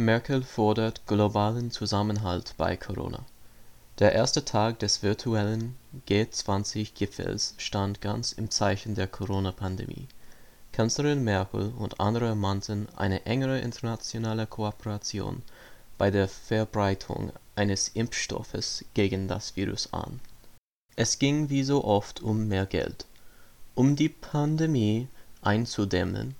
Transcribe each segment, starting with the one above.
Merkel fordert globalen Zusammenhalt bei Corona Der erste Tag des virtuellen G20-Gipfels stand ganz im Zeichen der Corona-Pandemie. Kanzlerin Merkel und andere mahnten eine engere internationale Kooperation bei der Verbreitung eines Impfstoffes gegen das Virus an. Es ging wie so oft um mehr Geld. Um die Pandemie einzudämmen,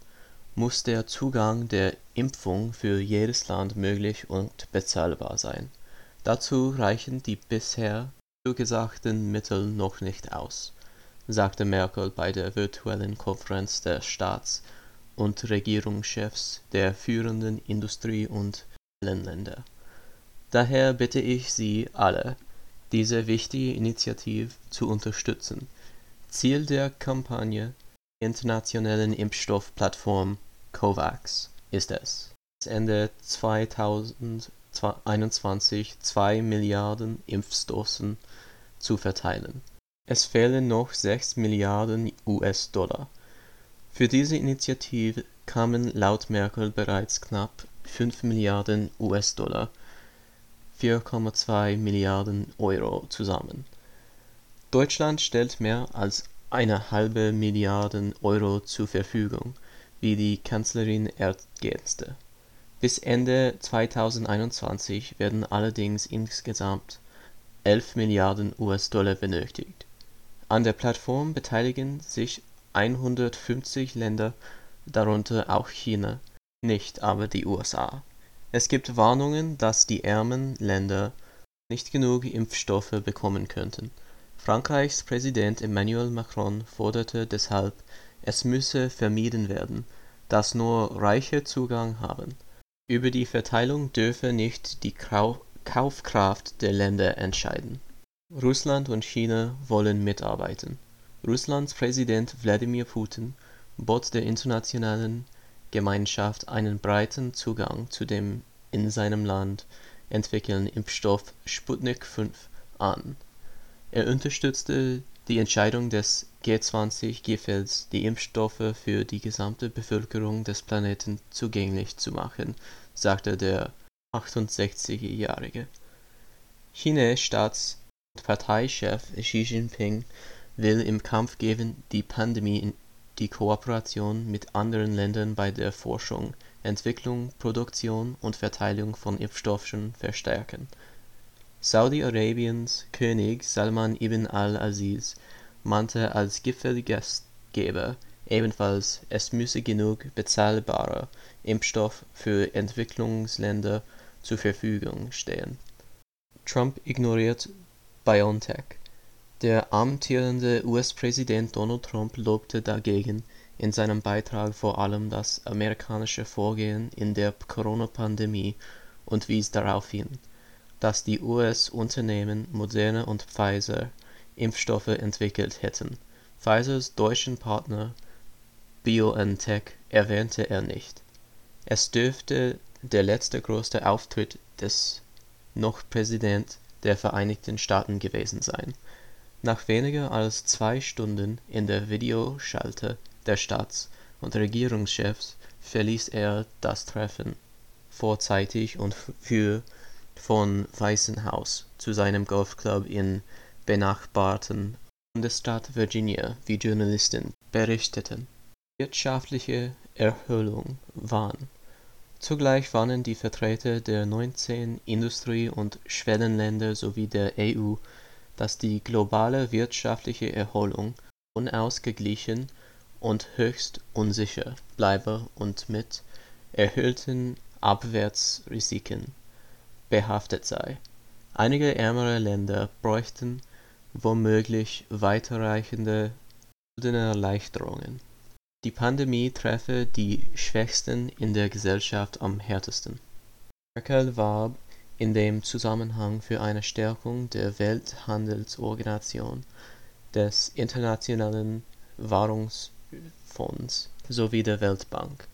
muss der Zugang der Impfung für jedes Land möglich und bezahlbar sein. Dazu reichen die bisher zugesagten Mittel noch nicht aus, sagte Merkel bei der virtuellen Konferenz der Staats und Regierungschefs der führenden Industrie und Länder. Daher bitte ich Sie alle, diese wichtige Initiative zu unterstützen. Ziel der Kampagne internationalen Impfstoffplattform COVAX ist es, Ende 2021 zwei Milliarden Impfdosen zu verteilen. Es fehlen noch sechs Milliarden US-Dollar. Für diese Initiative kamen laut Merkel bereits knapp fünf Milliarden US-Dollar (4,2 Milliarden Euro) zusammen. Deutschland stellt mehr als eine halbe Milliarde Euro zur Verfügung, wie die Kanzlerin ergänzte. Bis Ende 2021 werden allerdings insgesamt 11 Milliarden US-Dollar benötigt. An der Plattform beteiligen sich 150 Länder, darunter auch China, nicht aber die USA. Es gibt Warnungen, dass die ärmeren Länder nicht genug Impfstoffe bekommen könnten Frankreichs Präsident Emmanuel Macron forderte deshalb, es müsse vermieden werden, dass nur Reiche Zugang haben. Über die Verteilung dürfe nicht die Kaufkraft der Länder entscheiden. Russland und China wollen mitarbeiten. Russlands Präsident Wladimir Putin bot der internationalen Gemeinschaft einen breiten Zugang zu dem in seinem Land entwickelten Impfstoff Sputnik V an er unterstützte die Entscheidung des G20-Gipfels, die Impfstoffe für die gesamte Bevölkerung des Planeten zugänglich zu machen, sagte der 68-Jährige. Chinas Staats und Parteichef Xi Jinping will im Kampf gegen die Pandemie die Kooperation mit anderen Ländern bei der Forschung, Entwicklung, Produktion und Verteilung von Impfstoffen verstärken Saudi-Arabiens König Salman ibn al-Aziz mahnte als Gipfelgastgeber ebenfalls, es müsse genug bezahlbarer Impfstoff für Entwicklungsländer zur Verfügung stehen. Trump ignoriert BioNTech Der amtierende US-Präsident Donald Trump lobte dagegen in seinem Beitrag vor allem das amerikanische Vorgehen in der Corona-Pandemie und wies darauf hin dass die US-Unternehmen Moderna und Pfizer Impfstoffe entwickelt hätten. Pfizers deutschen Partner BioNTech erwähnte er nicht. Es dürfte der letzte große Auftritt des noch Präsident der Vereinigten Staaten gewesen sein. Nach weniger als zwei Stunden in der Videoschalte der Staats und Regierungschefs verließ er das Treffen vorzeitig und für von Weißen Haus zu seinem Golfclub im benachbarten Bundesstaat Virginia, wie Journalisten berichteten. Wirtschaftliche Erholung waren. Zugleich warnen die Vertreter der 19 Industrie- und Schwellenländer sowie der EU, dass die globale wirtschaftliche Erholung unausgeglichen und höchst unsicher bleibe und mit erhöhten Abwärtsrisiken behaftet sei. Einige ärmere Länder bräuchten womöglich weiterreichende Schuldenerleichterungen. Die Pandemie treffe die Schwächsten in der Gesellschaft am härtesten. Merkel warb in dem Zusammenhang für eine Stärkung der Welthandelsorganisation, des Internationalen Währungsfonds sowie der Weltbank.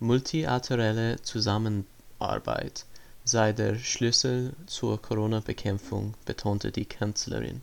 Multilaterale Zusammenarbeit sei der Schlüssel zur Corona-Bekämpfung, betonte die Kanzlerin